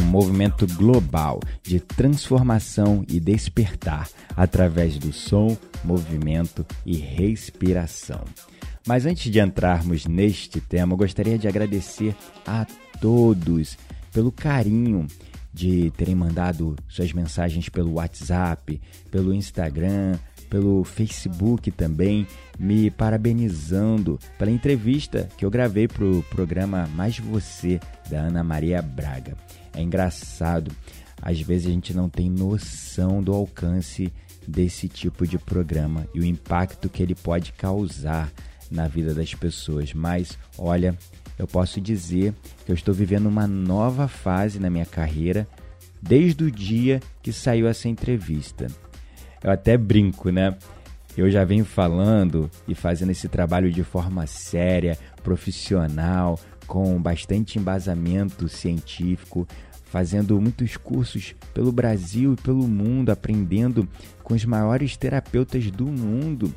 um movimento global de transformação e despertar através do som, movimento e respiração. Mas antes de entrarmos neste tema, gostaria de agradecer a todos pelo carinho de terem mandado suas mensagens pelo WhatsApp, pelo Instagram, pelo Facebook também, me parabenizando pela entrevista que eu gravei para o programa Mais Você, da Ana Maria Braga. É engraçado, às vezes a gente não tem noção do alcance desse tipo de programa e o impacto que ele pode causar na vida das pessoas. Mas olha, eu posso dizer que eu estou vivendo uma nova fase na minha carreira desde o dia que saiu essa entrevista. Eu até brinco, né? Eu já venho falando e fazendo esse trabalho de forma séria, profissional, com bastante embasamento científico, fazendo muitos cursos pelo Brasil e pelo mundo, aprendendo com os maiores terapeutas do mundo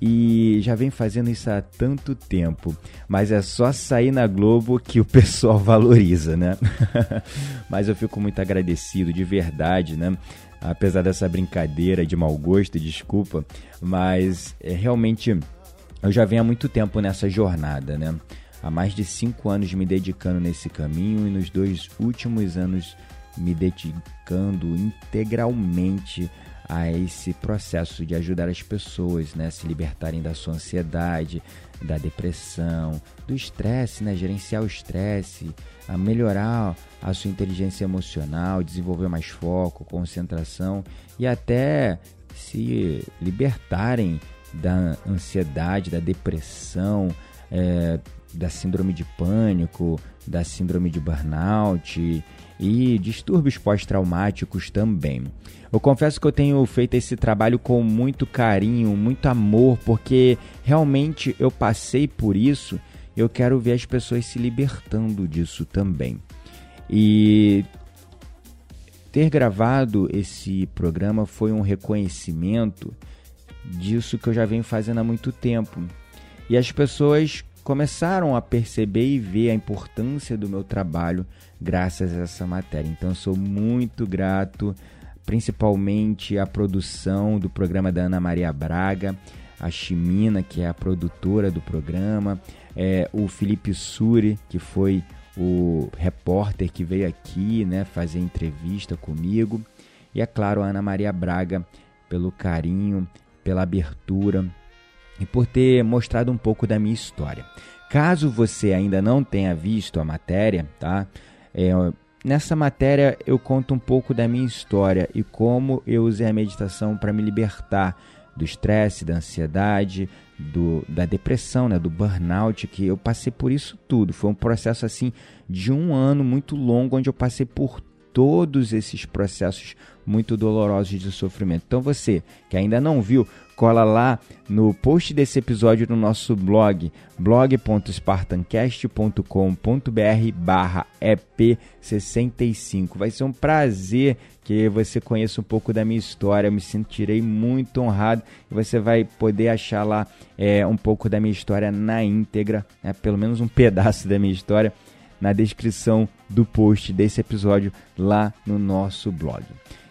e já vem fazendo isso há tanto tempo, mas é só sair na Globo que o pessoal valoriza, né? mas eu fico muito agradecido de verdade, né? Apesar dessa brincadeira de mau gosto, desculpa, mas é, realmente eu já venho há muito tempo nessa jornada, né? Há mais de cinco anos me dedicando nesse caminho e nos dois últimos anos me dedicando integralmente a esse processo de ajudar as pessoas né, a se libertarem da sua ansiedade, da depressão, do estresse, né, gerenciar o estresse, a melhorar a sua inteligência emocional, desenvolver mais foco, concentração e até se libertarem da ansiedade, da depressão, é, da síndrome de pânico, da síndrome de burnout e distúrbios pós-traumáticos também. Eu confesso que eu tenho feito esse trabalho com muito carinho, muito amor, porque realmente eu passei por isso. Eu quero ver as pessoas se libertando disso também. E ter gravado esse programa foi um reconhecimento disso que eu já venho fazendo há muito tempo. E as pessoas começaram a perceber e ver a importância do meu trabalho graças a essa matéria. Então sou muito grato, principalmente à produção do programa da Ana Maria Braga, a Chimina, que é a produtora do programa, é, o Felipe Suri, que foi o repórter que veio aqui né, fazer entrevista comigo, e é claro, a Ana Maria Braga, pelo carinho, pela abertura e por ter mostrado um pouco da minha história. Caso você ainda não tenha visto a matéria, tá? É, nessa matéria eu conto um pouco da minha história e como eu usei a meditação para me libertar do estresse, da ansiedade, do, da depressão, né, do burnout, que eu passei por isso tudo. Foi um processo assim de um ano muito longo, onde eu passei por todos esses processos muito dolorosos de sofrimento. Então você que ainda não viu, cola lá no post desse episódio no nosso blog, blog.spartancast.com.br barra EP65. Vai ser um prazer que você conheça um pouco da minha história. Eu me sentirei muito honrado e você vai poder achar lá é, um pouco da minha história na íntegra, né? pelo menos um pedaço da minha história na descrição do post desse episódio lá no nosso blog.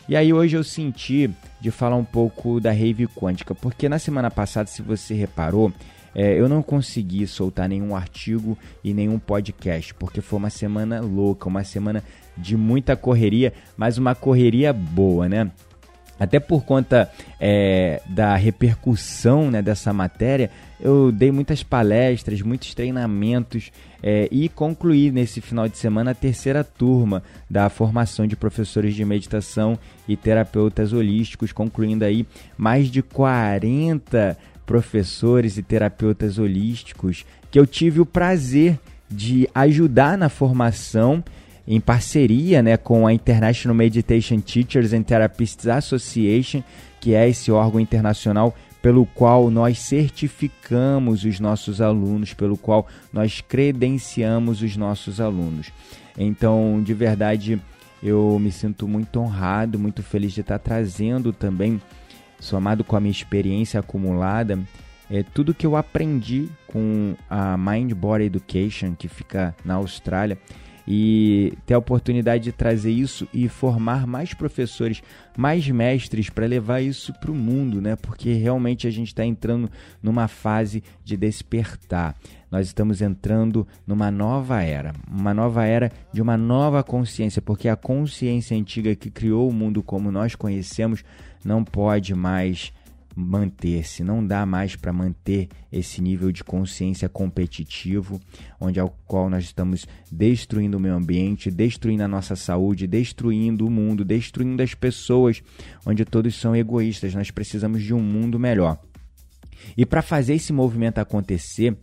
E aí hoje eu senti de falar um pouco da rave quântica, porque na semana passada, se você reparou, é, eu não consegui soltar nenhum artigo e nenhum podcast, porque foi uma semana louca, uma semana de muita correria, mas uma correria boa, né? Até por conta é, da repercussão né, dessa matéria, eu dei muitas palestras, muitos treinamentos é, e concluí nesse final de semana a terceira turma da formação de professores de meditação e terapeutas holísticos, concluindo aí mais de 40 professores e terapeutas holísticos que eu tive o prazer de ajudar na formação em parceria né, com a International Meditation Teachers and Therapists Association, que é esse órgão internacional pelo qual nós certificamos os nossos alunos, pelo qual nós credenciamos os nossos alunos. Então, de verdade, eu me sinto muito honrado, muito feliz de estar trazendo também, somado com a minha experiência acumulada, é tudo que eu aprendi com a Mind Body Education, que fica na Austrália e ter a oportunidade de trazer isso e formar mais professores, mais mestres para levar isso para o mundo, né? Porque realmente a gente está entrando numa fase de despertar. Nós estamos entrando numa nova era, uma nova era de uma nova consciência, porque a consciência antiga que criou o mundo como nós conhecemos não pode mais manter-se, não dá mais para manter esse nível de consciência competitivo, onde ao qual nós estamos destruindo o meio ambiente, destruindo a nossa saúde, destruindo o mundo, destruindo as pessoas, onde todos são egoístas. Nós precisamos de um mundo melhor. E para fazer esse movimento acontecer,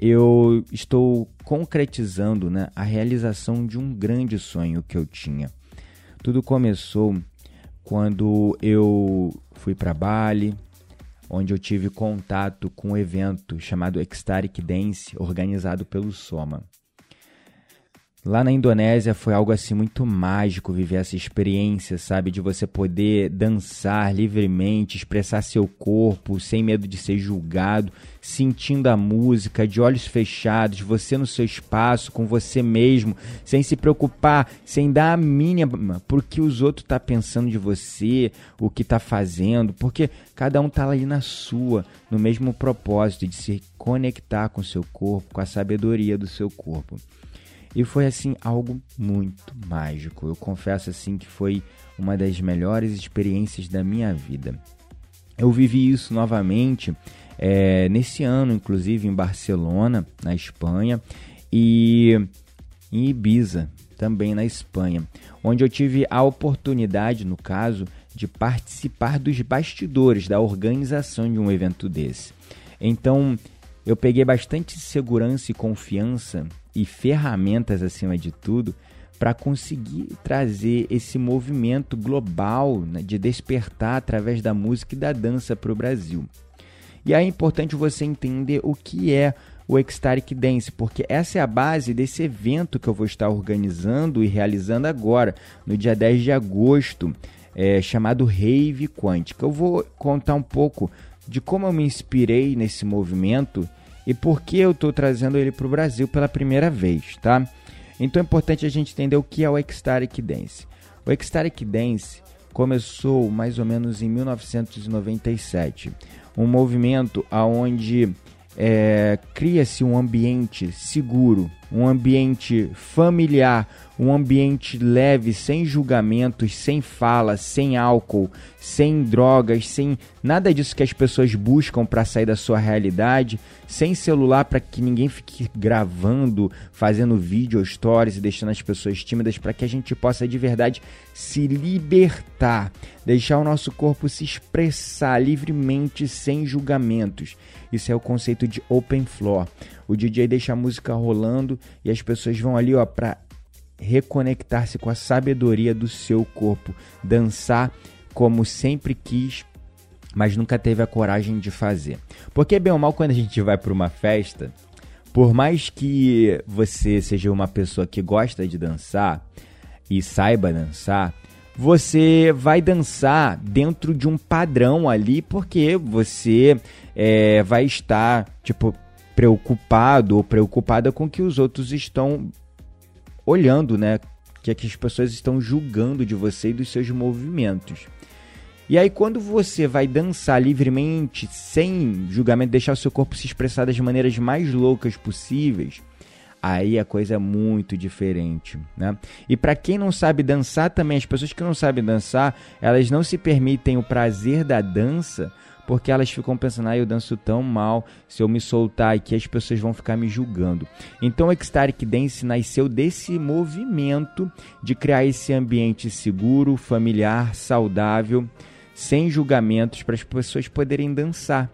eu estou concretizando né, a realização de um grande sonho que eu tinha. Tudo começou quando eu fui para Bali, onde eu tive contato com um evento chamado Ecstatic Dance, organizado pelo Soma. Lá na Indonésia foi algo assim muito mágico viver essa experiência, sabe? De você poder dançar livremente, expressar seu corpo sem medo de ser julgado, sentindo a música, de olhos fechados, você no seu espaço, com você mesmo, sem se preocupar, sem dar a mínima por que os outros tá pensando de você, o que tá fazendo, porque cada um tá ali na sua, no mesmo propósito de se conectar com o seu corpo, com a sabedoria do seu corpo. E foi assim algo muito mágico. Eu confesso assim que foi uma das melhores experiências da minha vida. Eu vivi isso novamente é, nesse ano, inclusive em Barcelona, na Espanha, e em Ibiza, também na Espanha, onde eu tive a oportunidade, no caso, de participar dos bastidores da organização de um evento desse. Então, eu peguei bastante segurança e confiança e ferramentas acima de tudo para conseguir trazer esse movimento global né, de despertar através da música e da dança para o Brasil. E aí é importante você entender o que é o Ecstatic Dance, porque essa é a base desse evento que eu vou estar organizando e realizando agora, no dia 10 de agosto, é, chamado Rave Quântica. Eu vou contar um pouco de como eu me inspirei nesse movimento e por que eu estou trazendo ele para o Brasil pela primeira vez, tá? Então é importante a gente entender o que é o Ecstatic Dance. O Ecstatic Dance começou mais ou menos em 1997, um movimento aonde é, cria-se um ambiente seguro, um ambiente familiar, um ambiente leve, sem julgamentos, sem fala, sem álcool, sem drogas, sem nada disso que as pessoas buscam para sair da sua realidade, sem celular para que ninguém fique gravando, fazendo vídeo stories e deixando as pessoas tímidas para que a gente possa de verdade se libertar, deixar o nosso corpo se expressar livremente sem julgamentos. Isso é o conceito de open floor. O DJ deixa a música rolando e as pessoas vão ali, ó, para reconectar-se com a sabedoria do seu corpo, dançar como sempre quis, mas nunca teve a coragem de fazer. Porque bem ou mal quando a gente vai para uma festa, por mais que você seja uma pessoa que gosta de dançar e saiba dançar, você vai dançar dentro de um padrão ali, porque você é, vai estar, tipo, preocupado ou preocupada com o que os outros estão olhando, né? que, é que as pessoas estão julgando de você e dos seus movimentos. E aí, quando você vai dançar livremente, sem julgamento, deixar o seu corpo se expressar das maneiras mais loucas possíveis, aí a coisa é muito diferente, né? E para quem não sabe dançar também, as pessoas que não sabem dançar, elas não se permitem o prazer da dança porque elas ficam pensando, ah, eu danço tão mal, se eu me soltar aqui as pessoas vão ficar me julgando. Então o Ecstatic Dance nasceu desse movimento de criar esse ambiente seguro, familiar, saudável, sem julgamentos para as pessoas poderem dançar.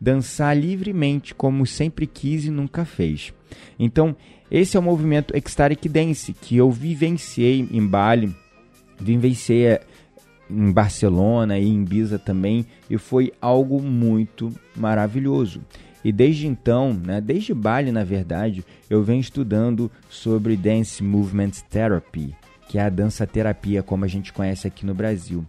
Dançar livremente, como sempre quis e nunca fez. Então, esse é o movimento Ecstatic Dance que eu vivenciei em Bali, vivenciei em Barcelona e em Ibiza também, e foi algo muito maravilhoso. E desde então, né, desde Bali na verdade, eu venho estudando sobre Dance Movement Therapy, que é a dança terapia como a gente conhece aqui no Brasil,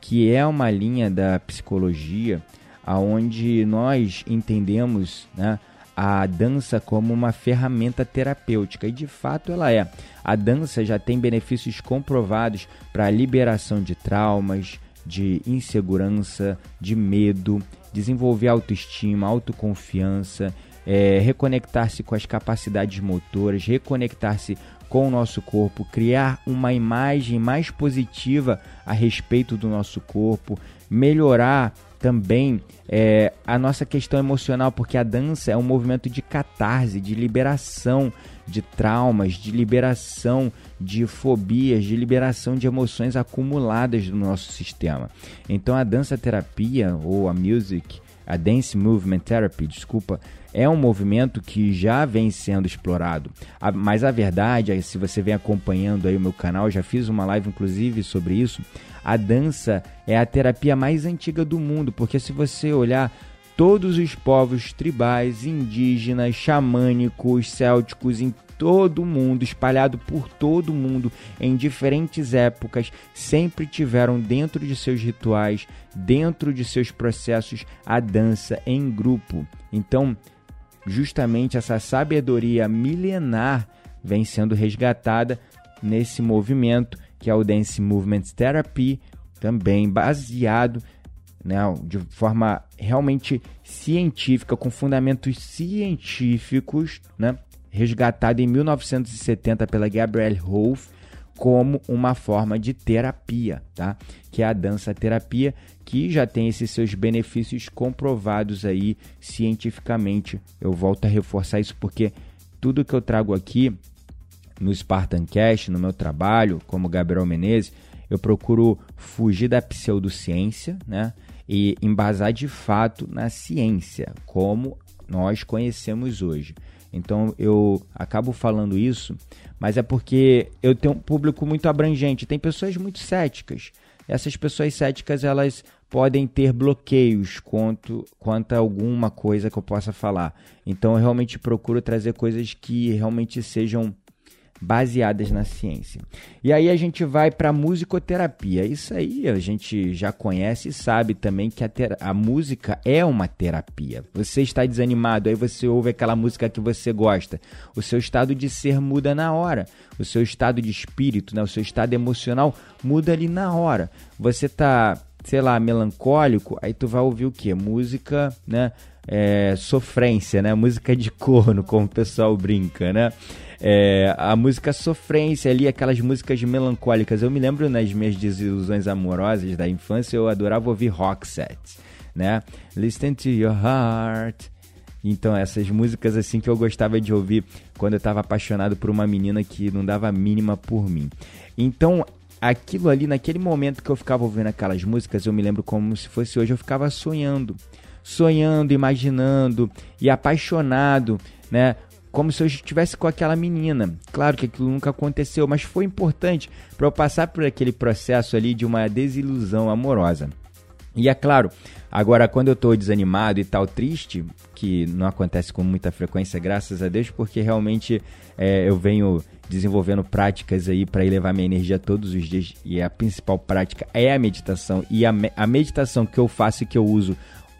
que é uma linha da psicologia aonde nós entendemos, né, a dança como uma ferramenta terapêutica e de fato ela é. A dança já tem benefícios comprovados para a liberação de traumas, de insegurança, de medo, desenvolver autoestima, autoconfiança, é, reconectar-se com as capacidades motoras, reconectar-se com o nosso corpo, criar uma imagem mais positiva a respeito do nosso corpo, melhorar também é, a nossa questão emocional, porque a dança é um movimento de catarse, de liberação de traumas, de liberação de fobias, de liberação de emoções acumuladas no nosso sistema. Então a dança terapia ou a music, a dance movement therapy, desculpa, é um movimento que já vem sendo explorado. Mas a verdade é, se você vem acompanhando aí o meu canal, já fiz uma live inclusive sobre isso, a dança é a terapia mais antiga do mundo, porque se você olhar todos os povos tribais, indígenas, xamânicos, célticos em todo o mundo, espalhado por todo o mundo em diferentes épocas, sempre tiveram dentro de seus rituais, dentro de seus processos, a dança em grupo. Então, justamente essa sabedoria milenar vem sendo resgatada nesse movimento que é o Dance Movement Therapy, também baseado né, de forma realmente científica, com fundamentos científicos, né, resgatado em 1970 pela Gabrielle Rolfe como uma forma de terapia, tá? Que é a dança terapia, que já tem esses seus benefícios comprovados aí cientificamente. Eu volto a reforçar isso porque tudo que eu trago aqui no Spartan Cash, no meu trabalho, como Gabriel Menezes, eu procuro fugir da pseudociência, né? E embasar de fato na ciência, como nós conhecemos hoje. Então eu acabo falando isso, mas é porque eu tenho um público muito abrangente, tem pessoas muito céticas. Essas pessoas céticas, elas podem ter bloqueios quanto, quanto a alguma coisa que eu possa falar. Então eu realmente procuro trazer coisas que realmente sejam baseadas na ciência. E aí a gente vai para musicoterapia. Isso aí a gente já conhece e sabe também que a, a, música é uma terapia. Você está desanimado, aí você ouve aquela música que você gosta. O seu estado de ser muda na hora. O seu estado de espírito, né? o seu estado emocional muda ali na hora. Você está, sei lá, melancólico, aí tu vai ouvir o que? Música, né? É, sofrência, né? Música de corno, como o pessoal brinca, né? É, a música sofrência ali, aquelas músicas melancólicas. Eu me lembro nas minhas desilusões amorosas da infância, eu adorava ouvir rock sets, né? Listen to your heart. Então, essas músicas assim que eu gostava de ouvir quando eu estava apaixonado por uma menina que não dava a mínima por mim. Então, aquilo ali, naquele momento que eu ficava ouvindo aquelas músicas, eu me lembro como se fosse hoje, eu ficava sonhando. Sonhando, imaginando e apaixonado, né? como se eu estivesse com aquela menina. Claro que aquilo nunca aconteceu, mas foi importante para eu passar por aquele processo ali de uma desilusão amorosa. E é claro, agora quando eu estou desanimado e tal, triste, que não acontece com muita frequência, graças a Deus, porque realmente é, eu venho desenvolvendo práticas aí para elevar minha energia todos os dias e a principal prática é a meditação e a, a meditação que eu faço e que eu uso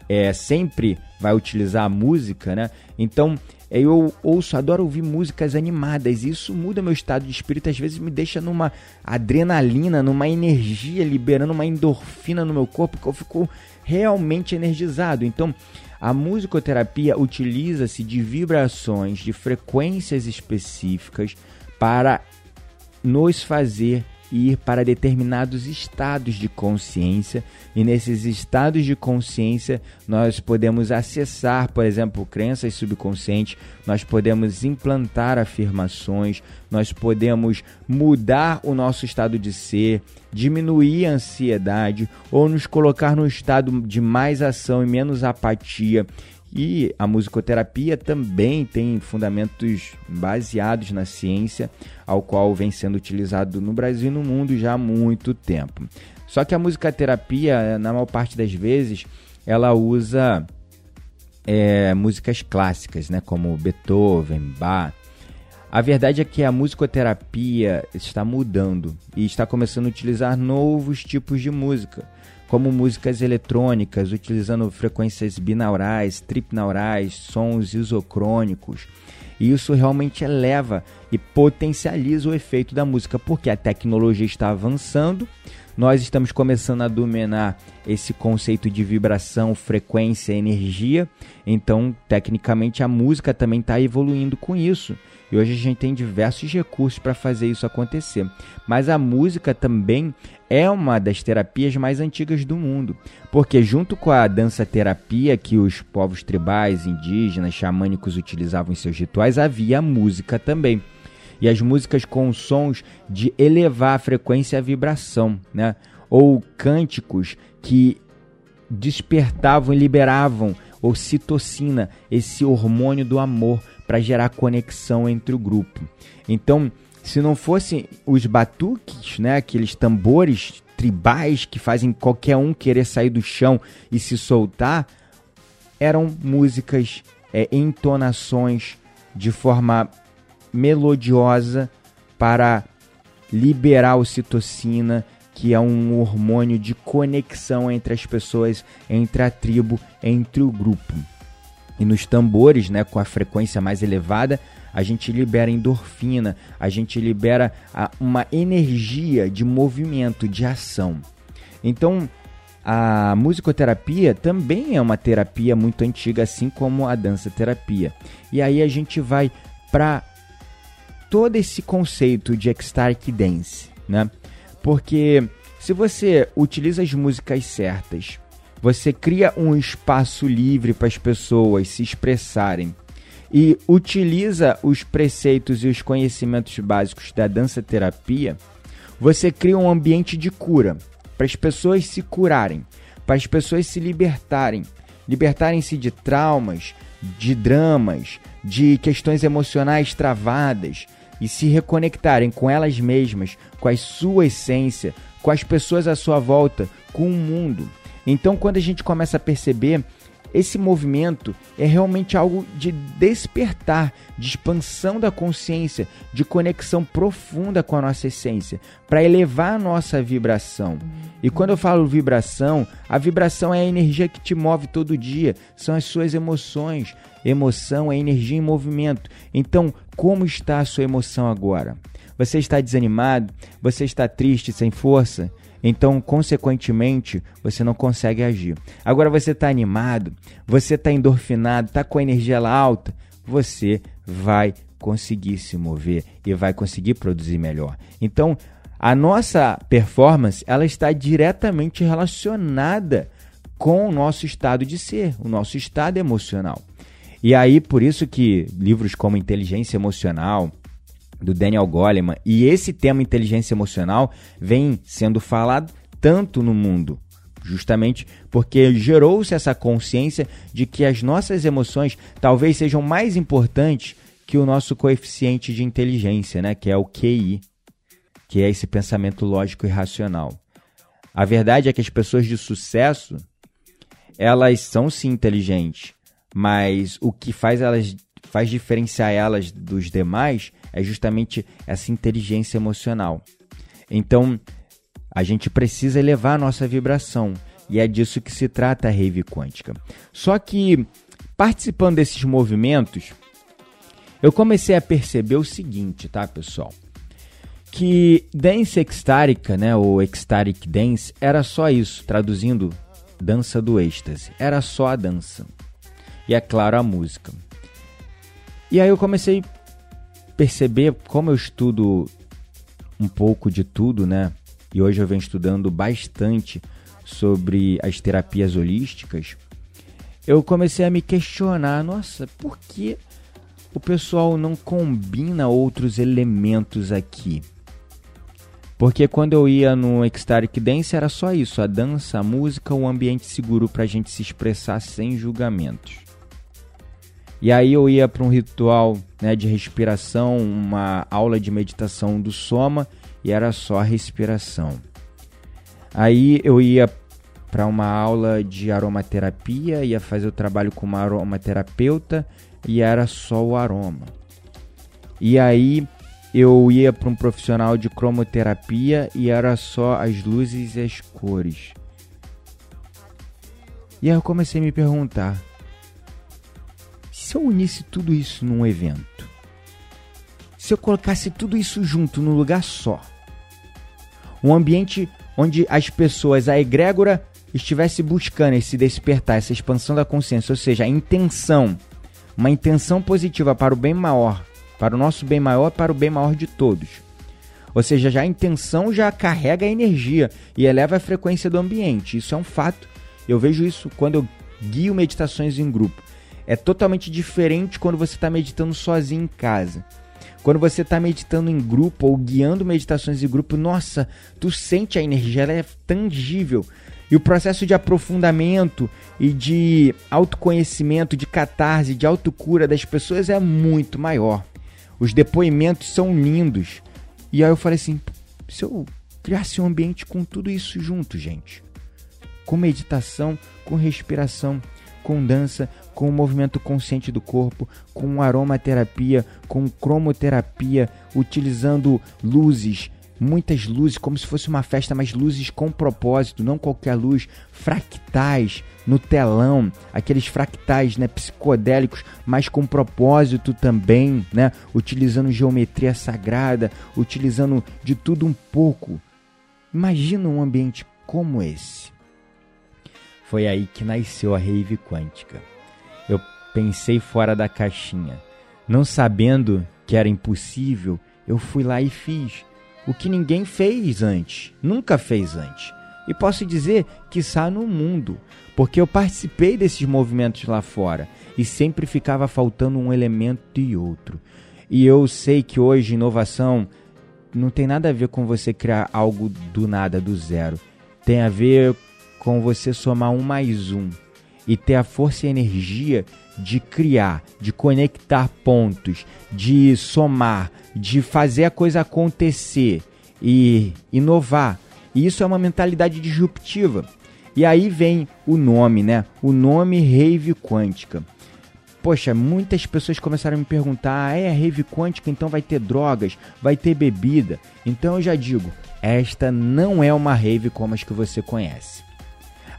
é sempre vai utilizar a música, né? Então, eu ouço, adoro ouvir músicas animadas. E isso muda meu estado de espírito, às vezes me deixa numa adrenalina, numa energia, liberando uma endorfina no meu corpo que eu fico realmente energizado. Então, a musicoterapia utiliza-se de vibrações, de frequências específicas para nos fazer ir para determinados estados de consciência e nesses estados de consciência nós podemos acessar, por exemplo, crenças subconscientes, nós podemos implantar afirmações, nós podemos mudar o nosso estado de ser, diminuir a ansiedade ou nos colocar no estado de mais ação e menos apatia. E a musicoterapia também tem fundamentos baseados na ciência, ao qual vem sendo utilizado no Brasil e no mundo já há muito tempo. Só que a musicoterapia, na maior parte das vezes, ela usa é, músicas clássicas, né, como Beethoven, Bach. A verdade é que a musicoterapia está mudando e está começando a utilizar novos tipos de música como músicas eletrônicas, utilizando frequências binaurais, tripnaurais, sons isocrônicos. E isso realmente eleva e potencializa o efeito da música, porque a tecnologia está avançando, nós estamos começando a dominar esse conceito de vibração, frequência, energia. Então, tecnicamente, a música também está evoluindo com isso. E hoje a gente tem diversos recursos para fazer isso acontecer. Mas a música também é uma das terapias mais antigas do mundo, porque junto com a dança terapia que os povos tribais, indígenas, xamânicos utilizavam em seus rituais, havia a música também. E as músicas com sons de elevar a frequência e a vibração, né? Ou cânticos que despertavam e liberavam ocitocina, esse hormônio do amor, para gerar conexão entre o grupo. Então, se não fossem os batuques, né, aqueles tambores tribais que fazem qualquer um querer sair do chão e se soltar, eram músicas, é, entonações de forma melodiosa para liberar ocitocina, que é um hormônio de conexão entre as pessoas, entre a tribo, entre o grupo. E nos tambores, né, com a frequência mais elevada, a gente libera endorfina, a gente libera a, uma energia de movimento, de ação. Então, a musicoterapia também é uma terapia muito antiga, assim como a dança terapia. E aí a gente vai para todo esse conceito de ecstatic dance, né? Porque se você utiliza as músicas certas, você cria um espaço livre para as pessoas se expressarem e utiliza os preceitos e os conhecimentos básicos da dança terapia, você cria um ambiente de cura para as pessoas se curarem, para as pessoas se libertarem, libertarem-se de traumas, de dramas, de questões emocionais travadas e se reconectarem com elas mesmas, com a sua essência, com as pessoas à sua volta, com o mundo. Então, quando a gente começa a perceber esse movimento é realmente algo de despertar, de expansão da consciência, de conexão profunda com a nossa essência, para elevar a nossa vibração. E quando eu falo vibração, a vibração é a energia que te move todo dia, são as suas emoções. Emoção é energia em movimento. Então, como está a sua emoção agora? Você está desanimado? Você está triste, sem força? Então, consequentemente, você não consegue agir. Agora você está animado, você está endorfinado, está com a energia alta, você vai conseguir se mover e vai conseguir produzir melhor. Então, a nossa performance ela está diretamente relacionada com o nosso estado de ser, o nosso estado emocional. E aí, por isso que livros como Inteligência Emocional, do Daniel Goleman. E esse tema inteligência emocional vem sendo falado tanto no mundo, justamente porque gerou-se essa consciência de que as nossas emoções talvez sejam mais importantes que o nosso coeficiente de inteligência, né, que é o QI, que é esse pensamento lógico e racional. A verdade é que as pessoas de sucesso, elas são sim inteligentes, mas o que faz elas faz diferenciar elas dos demais é justamente essa inteligência emocional. Então, a gente precisa elevar a nossa vibração. E é disso que se trata a rave quântica. Só que participando desses movimentos, eu comecei a perceber o seguinte, tá, pessoal? Que dance extárica, né, ou ecstatic dance, era só isso, traduzindo, dança do êxtase. Era só a dança. E é claro, a música. E aí eu comecei a perceber como eu estudo um pouco de tudo, né? E hoje eu venho estudando bastante sobre as terapias holísticas. Eu comecei a me questionar, nossa, por que o pessoal não combina outros elementos aqui. Porque quando eu ia no Ecstatic Dance era só isso, a dança, a música, um ambiente seguro para a gente se expressar sem julgamentos. E aí eu ia para um ritual né, de respiração, uma aula de meditação do Soma e era só respiração. Aí eu ia para uma aula de aromaterapia, ia fazer o trabalho com uma aromaterapeuta e era só o aroma. E aí eu ia para um profissional de cromoterapia e era só as luzes e as cores. E aí eu comecei a me perguntar: se eu unisse tudo isso num evento, se eu colocasse tudo isso junto num lugar só, um ambiente onde as pessoas, a egrégora, estivesse buscando esse despertar, essa expansão da consciência, ou seja, a intenção uma intenção positiva para o bem maior, para o nosso bem maior, para o bem maior de todos. Ou seja, já a intenção já carrega a energia e eleva a frequência do ambiente. Isso é um fato. Eu vejo isso quando eu guio meditações em grupo. É totalmente diferente quando você está meditando sozinho em casa. Quando você está meditando em grupo ou guiando meditações em grupo, nossa, tu sente a energia, ela é tangível. E o processo de aprofundamento e de autoconhecimento, de catarse, de autocura das pessoas é muito maior. Os depoimentos são lindos. E aí eu falei assim: se eu criasse um ambiente com tudo isso junto, gente, com meditação, com respiração, com dança, com o movimento consciente do corpo, com aromaterapia, com cromoterapia, utilizando luzes, muitas luzes, como se fosse uma festa, mas luzes com propósito, não qualquer luz, fractais no telão, aqueles fractais né, psicodélicos, mas com propósito também, né, utilizando geometria sagrada, utilizando de tudo um pouco. Imagina um ambiente como esse. Foi aí que nasceu a rave quântica. Pensei fora da caixinha. Não sabendo que era impossível, eu fui lá e fiz o que ninguém fez antes, nunca fez antes. E posso dizer que está no mundo, porque eu participei desses movimentos lá fora e sempre ficava faltando um elemento e outro. E eu sei que hoje inovação não tem nada a ver com você criar algo do nada, do zero. Tem a ver com você somar um mais um e ter a força e energia de criar, de conectar pontos, de somar, de fazer a coisa acontecer e inovar. E isso é uma mentalidade disruptiva. E aí vem o nome, né? O nome rave quântica. Poxa, muitas pessoas começaram a me perguntar: ah, é rave quântica, então vai ter drogas, vai ter bebida. Então eu já digo: esta não é uma rave como as que você conhece.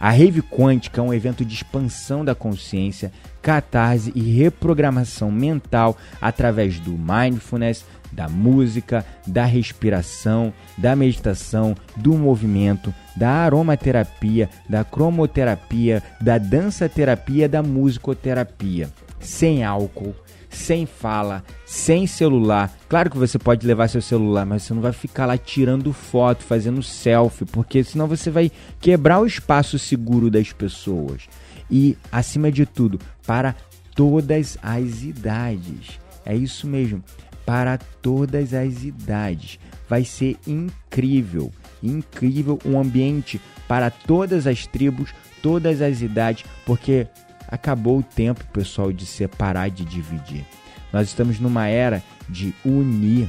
A Rave Quântica é um evento de expansão da consciência, catarse e reprogramação mental através do mindfulness, da música, da respiração, da meditação, do movimento, da aromaterapia, da cromoterapia, da dança terapia, da musicoterapia. Sem álcool, sem fala, sem celular. Claro que você pode levar seu celular, mas você não vai ficar lá tirando foto, fazendo selfie, porque senão você vai quebrar o espaço seguro das pessoas. E, acima de tudo, para todas as idades. É isso mesmo, para todas as idades. Vai ser incrível, incrível um ambiente para todas as tribos, todas as idades, porque Acabou o tempo, pessoal, de separar, de dividir. Nós estamos numa era de unir.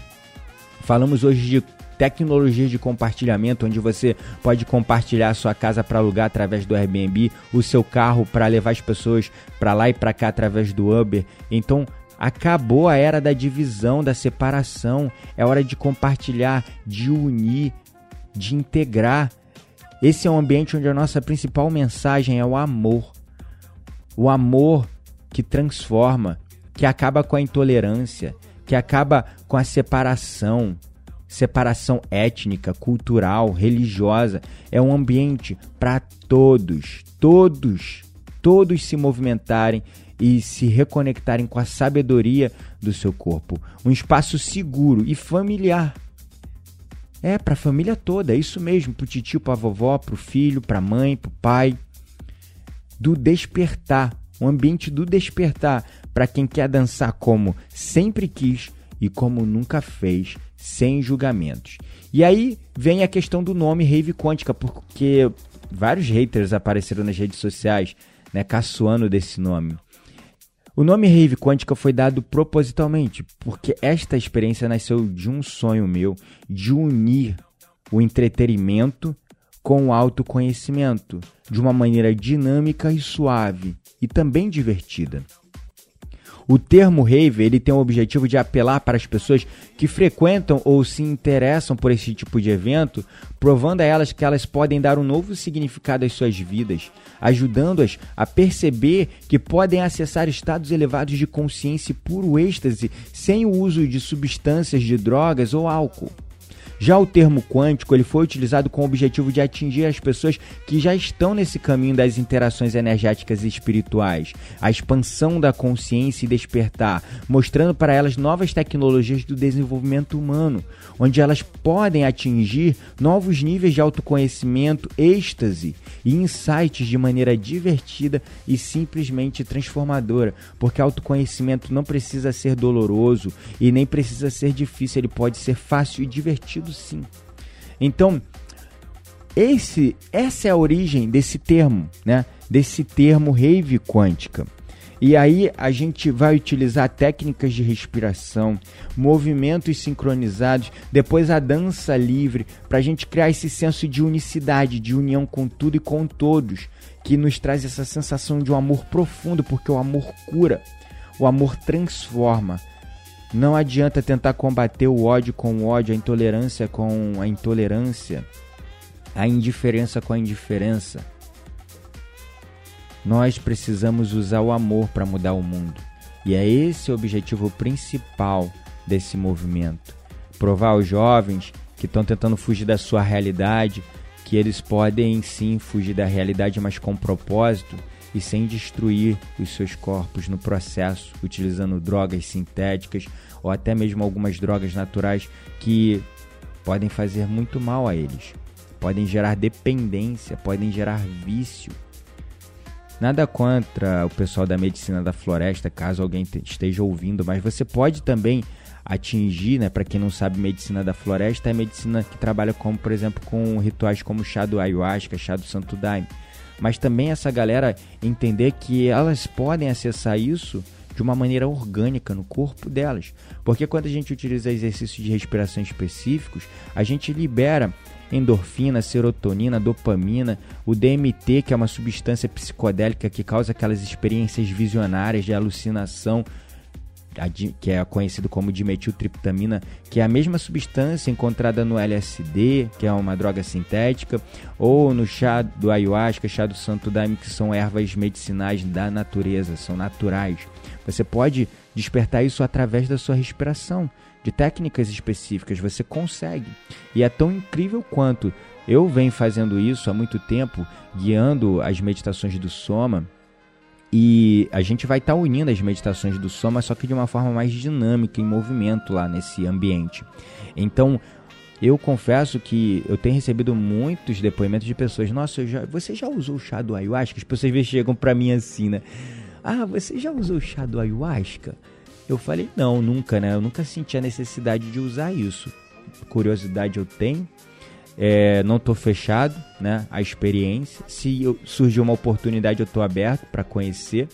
Falamos hoje de tecnologias de compartilhamento, onde você pode compartilhar a sua casa para alugar através do Airbnb, o seu carro para levar as pessoas para lá e para cá através do Uber. Então, acabou a era da divisão, da separação. É hora de compartilhar, de unir, de integrar. Esse é um ambiente onde a nossa principal mensagem é o amor. O amor que transforma, que acaba com a intolerância, que acaba com a separação, separação étnica, cultural, religiosa. É um ambiente para todos, todos, todos se movimentarem e se reconectarem com a sabedoria do seu corpo. Um espaço seguro e familiar. É, para a família toda, é isso mesmo, para o tio, para a vovó, para o filho, para a mãe, para o pai. Do despertar, um ambiente do despertar, para quem quer dançar como sempre quis e como nunca fez, sem julgamentos. E aí vem a questão do nome Rave Quântica, porque vários haters apareceram nas redes sociais, né, caçoando desse nome. O nome Rave Quântica foi dado propositalmente, porque esta experiência nasceu de um sonho meu de unir o entretenimento com o autoconhecimento de uma maneira dinâmica e suave e também divertida. O termo rave ele tem o objetivo de apelar para as pessoas que frequentam ou se interessam por esse tipo de evento, provando a elas que elas podem dar um novo significado às suas vidas, ajudando-as a perceber que podem acessar estados elevados de consciência e puro êxtase sem o uso de substâncias de drogas ou álcool. Já o termo quântico ele foi utilizado com o objetivo de atingir as pessoas que já estão nesse caminho das interações energéticas e espirituais, a expansão da consciência e despertar, mostrando para elas novas tecnologias do desenvolvimento humano, onde elas podem atingir novos níveis de autoconhecimento, êxtase e insights de maneira divertida e simplesmente transformadora, porque autoconhecimento não precisa ser doloroso e nem precisa ser difícil, ele pode ser fácil e divertido sim. Então, esse, essa é a origem desse termo, né? Desse termo rave quântica. E aí a gente vai utilizar técnicas de respiração, movimentos sincronizados, depois a dança livre, para a gente criar esse senso de unicidade, de união com tudo e com todos, que nos traz essa sensação de um amor profundo, porque o amor cura, o amor transforma, não adianta tentar combater o ódio com o ódio, a intolerância com a intolerância, a indiferença com a indiferença. Nós precisamos usar o amor para mudar o mundo. E é esse o objetivo principal desse movimento. Provar aos jovens que estão tentando fugir da sua realidade que eles podem sim fugir da realidade, mas com propósito e sem destruir os seus corpos no processo, utilizando drogas sintéticas ou até mesmo algumas drogas naturais que podem fazer muito mal a eles. Podem gerar dependência, podem gerar vício. Nada contra o pessoal da medicina da floresta, caso alguém esteja ouvindo, mas você pode também atingir, né, para quem não sabe, medicina da floresta é medicina que trabalha como, por exemplo, com rituais como chá do ayahuasca, chá do santo daime mas também essa galera entender que elas podem acessar isso de uma maneira orgânica no corpo delas. Porque quando a gente utiliza exercícios de respiração específicos, a gente libera endorfina, serotonina, dopamina, o DMT, que é uma substância psicodélica que causa aquelas experiências visionárias de alucinação que é conhecido como dimetiltriptamina, que é a mesma substância encontrada no LSD, que é uma droga sintética, ou no chá do ayahuasca, chá do santo daime, que são ervas medicinais da natureza, são naturais. Você pode despertar isso através da sua respiração, de técnicas específicas, você consegue. E é tão incrível quanto eu venho fazendo isso há muito tempo, guiando as meditações do Soma e a gente vai estar tá unindo as meditações do Soma, só que de uma forma mais dinâmica, em movimento lá nesse ambiente. Então, eu confesso que eu tenho recebido muitos depoimentos de pessoas. Nossa, já, você já usou o chá do ayahuasca? As pessoas chegam para mim assim, né? Ah, você já usou o chá do ayahuasca? Eu falei, não, nunca, né? Eu nunca senti a necessidade de usar isso. Curiosidade eu tenho, é, não estou fechado né, à experiência. Se eu, surgir uma oportunidade, eu estou aberto para conhecer.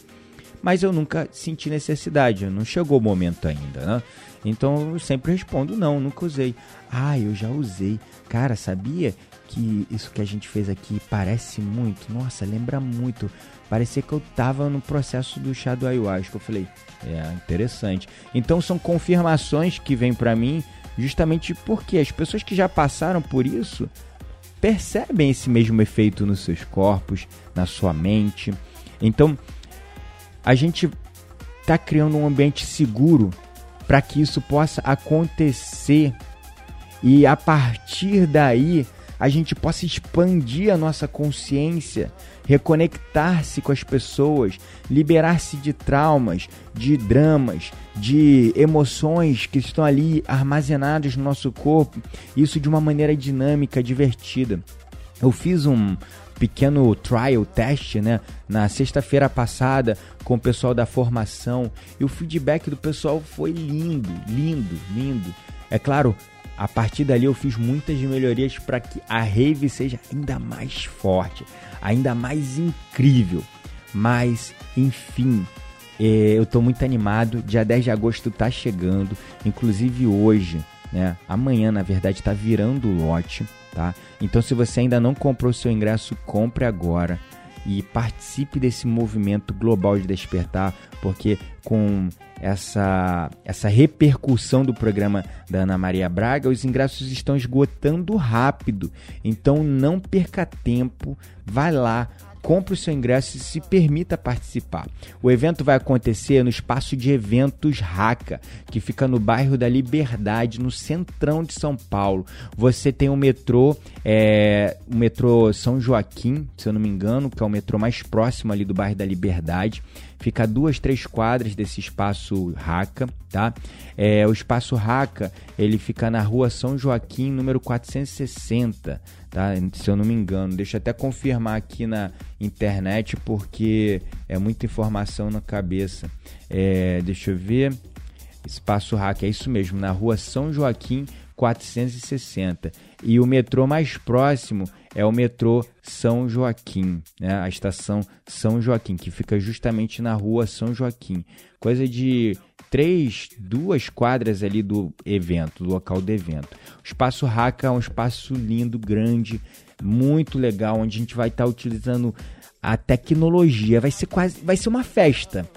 Mas eu nunca senti necessidade, não chegou o momento ainda. Né? Então eu sempre respondo: não, nunca usei. Ah, eu já usei. Cara, sabia que isso que a gente fez aqui parece muito? Nossa, lembra muito. Parecia que eu estava no processo do chá do ayahuasca. Eu falei, é interessante. Então são confirmações que vêm para mim justamente porque as pessoas que já passaram por isso percebem esse mesmo efeito nos seus corpos, na sua mente. Então, a gente está criando um ambiente seguro para que isso possa acontecer e a partir daí a gente possa expandir a nossa consciência, reconectar-se com as pessoas, liberar-se de traumas, de dramas, de emoções que estão ali armazenadas no nosso corpo, isso de uma maneira dinâmica, divertida. Eu fiz um pequeno trial test, né, na sexta-feira passada com o pessoal da formação e o feedback do pessoal foi lindo, lindo, lindo. É claro, a partir dali eu fiz muitas melhorias para que a rave seja ainda mais forte, ainda mais incrível. Mas, enfim, é, eu estou muito animado. Dia 10 de agosto está chegando, inclusive hoje, né? Amanhã, na verdade, está virando o lote, tá? Então, se você ainda não comprou seu ingresso, compre agora e participe desse movimento global de despertar, porque com essa, essa repercussão do programa da Ana Maria Braga, os ingressos estão esgotando rápido. Então não perca tempo, vai lá, compre o seu ingresso e se permita participar. O evento vai acontecer no espaço de eventos Raca, que fica no bairro da Liberdade, no centrão de São Paulo. Você tem o metrô, é, o metrô São Joaquim, se eu não me engano, que é o metrô mais próximo ali do bairro da Liberdade. Fica a duas, três quadras desse espaço Raca, tá? É, o espaço Raca, ele fica na rua São Joaquim, número 460 tá? Se eu não me engano. Deixa eu até confirmar aqui na internet porque é muita informação na cabeça. É, deixa eu ver. Espaço Hack, é isso mesmo, na rua São Joaquim 460. E o metrô mais próximo é o metrô São Joaquim, né? a estação São Joaquim, que fica justamente na rua São Joaquim. Coisa de três, duas quadras ali do evento, do local do evento. O espaço Raca é um espaço lindo, grande, muito legal, onde a gente vai estar tá utilizando a tecnologia. Vai ser quase, vai ser uma festa.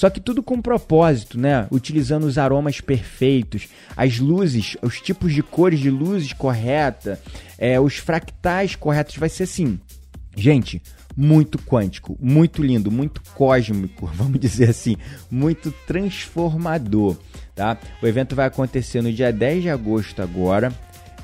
Só que tudo com propósito, né? Utilizando os aromas perfeitos, as luzes, os tipos de cores de luzes correta, é, os fractais corretos. Vai ser assim, gente, muito quântico, muito lindo, muito cósmico, vamos dizer assim, muito transformador, tá? O evento vai acontecer no dia 10 de agosto agora,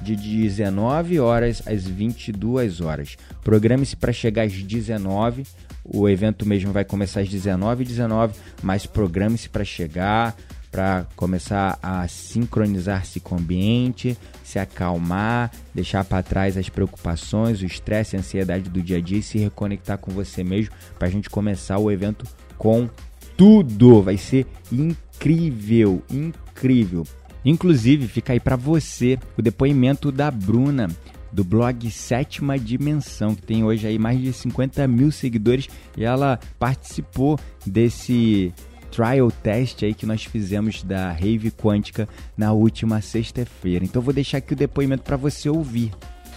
de 19 horas às 22 horas. Programe-se para chegar às 19. O evento mesmo vai começar às 19 h 19, mas programe-se para chegar para começar a sincronizar-se com o ambiente, se acalmar, deixar para trás as preocupações, o estresse, a ansiedade do dia a dia e se reconectar com você mesmo para a gente começar o evento com tudo. Vai ser incrível, incrível. Inclusive, fica aí para você o depoimento da Bruna do blog Sétima Dimensão, que tem hoje aí mais de 50 mil seguidores e ela participou desse trial test aí que nós fizemos da Rave Quântica na última sexta-feira. Então vou deixar aqui o depoimento para você ouvir.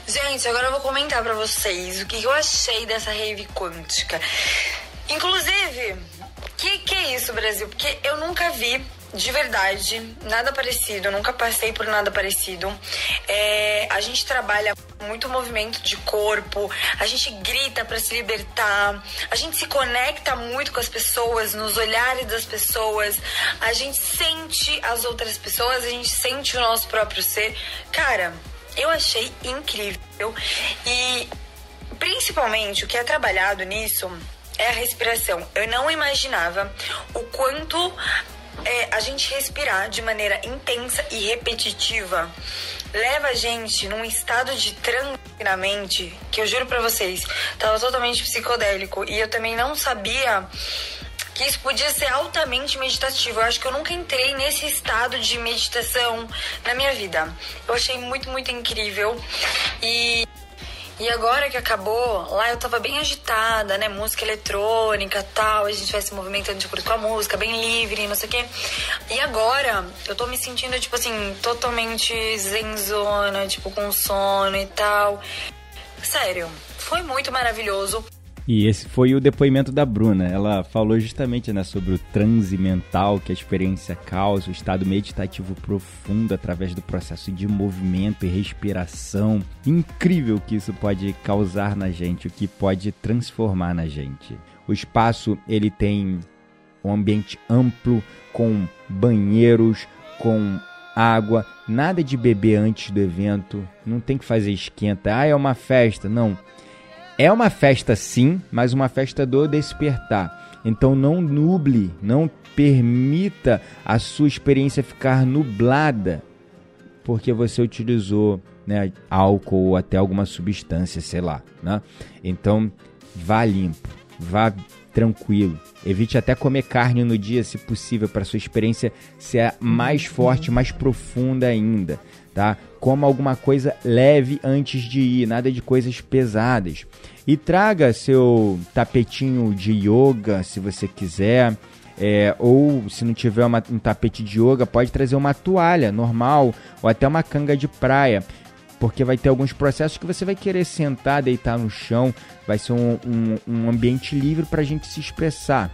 Gente, agora eu vou comentar para vocês o que eu achei dessa Rave Quântica. Inclusive, isso, Brasil? Porque eu nunca vi de verdade, nada parecido, nunca passei por nada parecido. É, a gente trabalha muito movimento de corpo, a gente grita para se libertar, a gente se conecta muito com as pessoas, nos olhares das pessoas, a gente sente as outras pessoas, a gente sente o nosso próprio ser. Cara, eu achei incrível e principalmente o que é trabalhado nisso é a respiração. Eu não imaginava o quanto é, a gente respirar de maneira intensa e repetitiva leva a gente num estado de transe na mente que eu juro para vocês, tava totalmente psicodélico e eu também não sabia que isso podia ser altamente meditativo. Eu acho que eu nunca entrei nesse estado de meditação na minha vida. Eu achei muito, muito incrível. E e agora que acabou, lá eu tava bem agitada, né? Música eletrônica tal, a gente vai se movimentando de acordo com a música, bem livre, não sei o quê. E agora eu tô me sentindo, tipo assim, totalmente zenzona, tipo, com sono e tal. Sério, foi muito maravilhoso. E esse foi o depoimento da Bruna. Ela falou justamente né, sobre o transe mental que a experiência causa, o estado meditativo profundo através do processo de movimento e respiração. Incrível que isso pode causar na gente, o que pode transformar na gente. O espaço ele tem um ambiente amplo, com banheiros, com água, nada de beber antes do evento, não tem que fazer esquenta. Ah, é uma festa. Não. É uma festa sim, mas uma festa do despertar. Então não nuble, não permita a sua experiência ficar nublada porque você utilizou né, álcool ou até alguma substância, sei lá. Né? Então vá limpo, vá tranquilo. Evite até comer carne no dia, se possível, para sua experiência ser mais forte, mais profunda ainda, tá? Coma alguma coisa leve antes de ir, nada de coisas pesadas. E traga seu tapetinho de yoga, se você quiser. É, ou se não tiver uma, um tapete de yoga, pode trazer uma toalha normal ou até uma canga de praia porque vai ter alguns processos que você vai querer sentar, deitar no chão, vai ser um, um, um ambiente livre para a gente se expressar.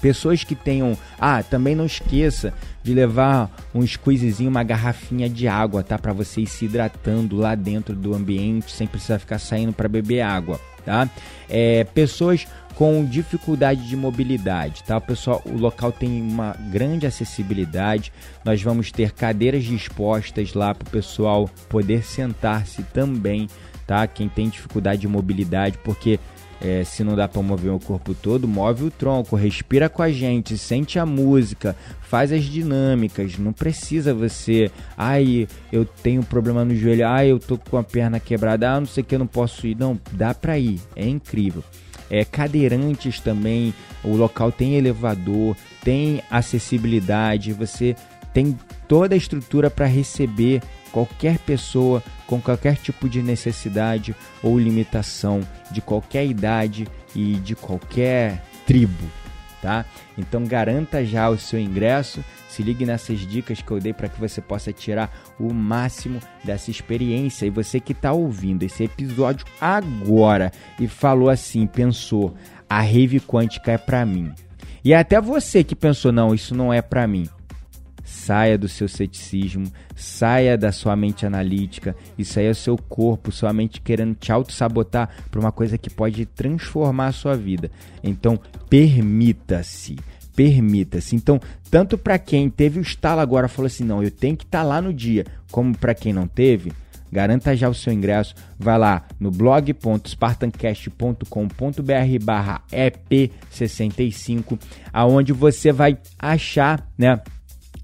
Pessoas que tenham. Ah, também não esqueça de levar um squeezezinho, uma garrafinha de água, tá? Para você ir se hidratando lá dentro do ambiente sem precisar ficar saindo para beber água, tá? É, pessoas com dificuldade de mobilidade, tá? O pessoal, o local tem uma grande acessibilidade. Nós vamos ter cadeiras dispostas lá para o pessoal poder sentar-se também, tá? Quem tem dificuldade de mobilidade, porque é, se não dá para mover o corpo todo, move o tronco, respira com a gente, sente a música, faz as dinâmicas. Não precisa você, ai, eu tenho problema no joelho, ai, eu tô com a perna quebrada, ah, não sei que eu não posso ir. Não, dá para ir, é incrível é, cadeirantes também. O local tem elevador, tem acessibilidade, você tem toda a estrutura para receber qualquer pessoa com qualquer tipo de necessidade ou limitação, de qualquer idade e de qualquer tribo, tá? Então garanta já o seu ingresso se ligue nessas dicas que eu dei para que você possa tirar o máximo dessa experiência. E você que está ouvindo esse episódio agora e falou assim, pensou, a rave quântica é para mim. E até você que pensou, não, isso não é para mim. Saia do seu ceticismo, saia da sua mente analítica, isso aí é o seu corpo, sua mente querendo te auto-sabotar para uma coisa que pode transformar a sua vida. Então, permita-se permita-se. Então, tanto para quem teve o estalo agora falou assim, não, eu tenho que estar tá lá no dia, como para quem não teve, garanta já o seu ingresso. Vai lá no blog.spartancast.com.br barra EP65, aonde você vai achar, né?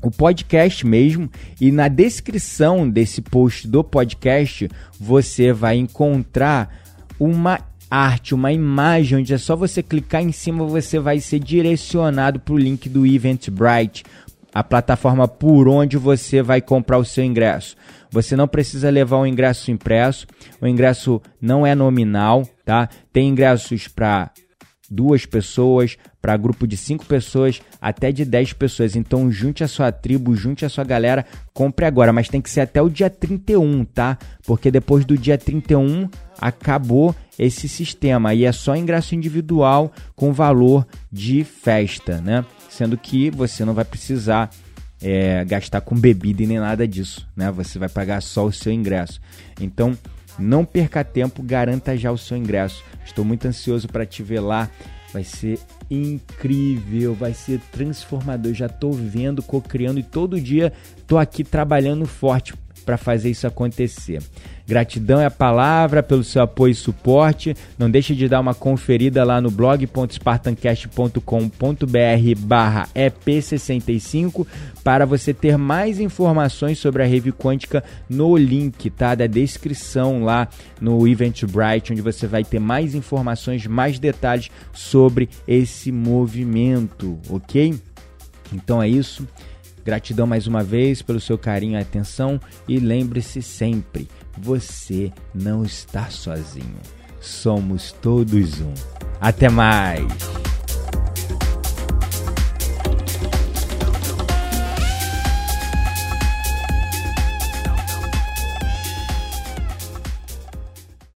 O podcast mesmo e na descrição desse post do podcast você vai encontrar uma arte, uma imagem, onde é só você clicar em cima, você vai ser direcionado para o link do Eventbrite, a plataforma por onde você vai comprar o seu ingresso. Você não precisa levar o ingresso impresso, o ingresso não é nominal, tá? Tem ingressos para duas pessoas, para grupo de cinco pessoas, até de 10 pessoas. Então junte a sua tribo, junte a sua galera, compre agora, mas tem que ser até o dia 31, tá? Porque depois do dia 31 acabou esse sistema e é só ingresso individual com valor de festa, né? Sendo que você não vai precisar é, gastar com bebida e nem nada disso, né? Você vai pagar só o seu ingresso. Então, não perca tempo, garanta já o seu ingresso. Estou muito ansioso para te ver lá. Vai ser incrível, vai ser transformador. Já estou vendo, co-criando e todo dia estou aqui trabalhando forte para fazer isso acontecer. Gratidão é a palavra pelo seu apoio e suporte. Não deixe de dar uma conferida lá no blog.spartancast.com.br barra EP65 para você ter mais informações sobre a Rave Quântica no link tá, da descrição lá no Eventbrite, onde você vai ter mais informações, mais detalhes sobre esse movimento, ok? Então é isso. Gratidão mais uma vez pelo seu carinho e atenção e lembre-se sempre, você não está sozinho. Somos todos um. Até mais!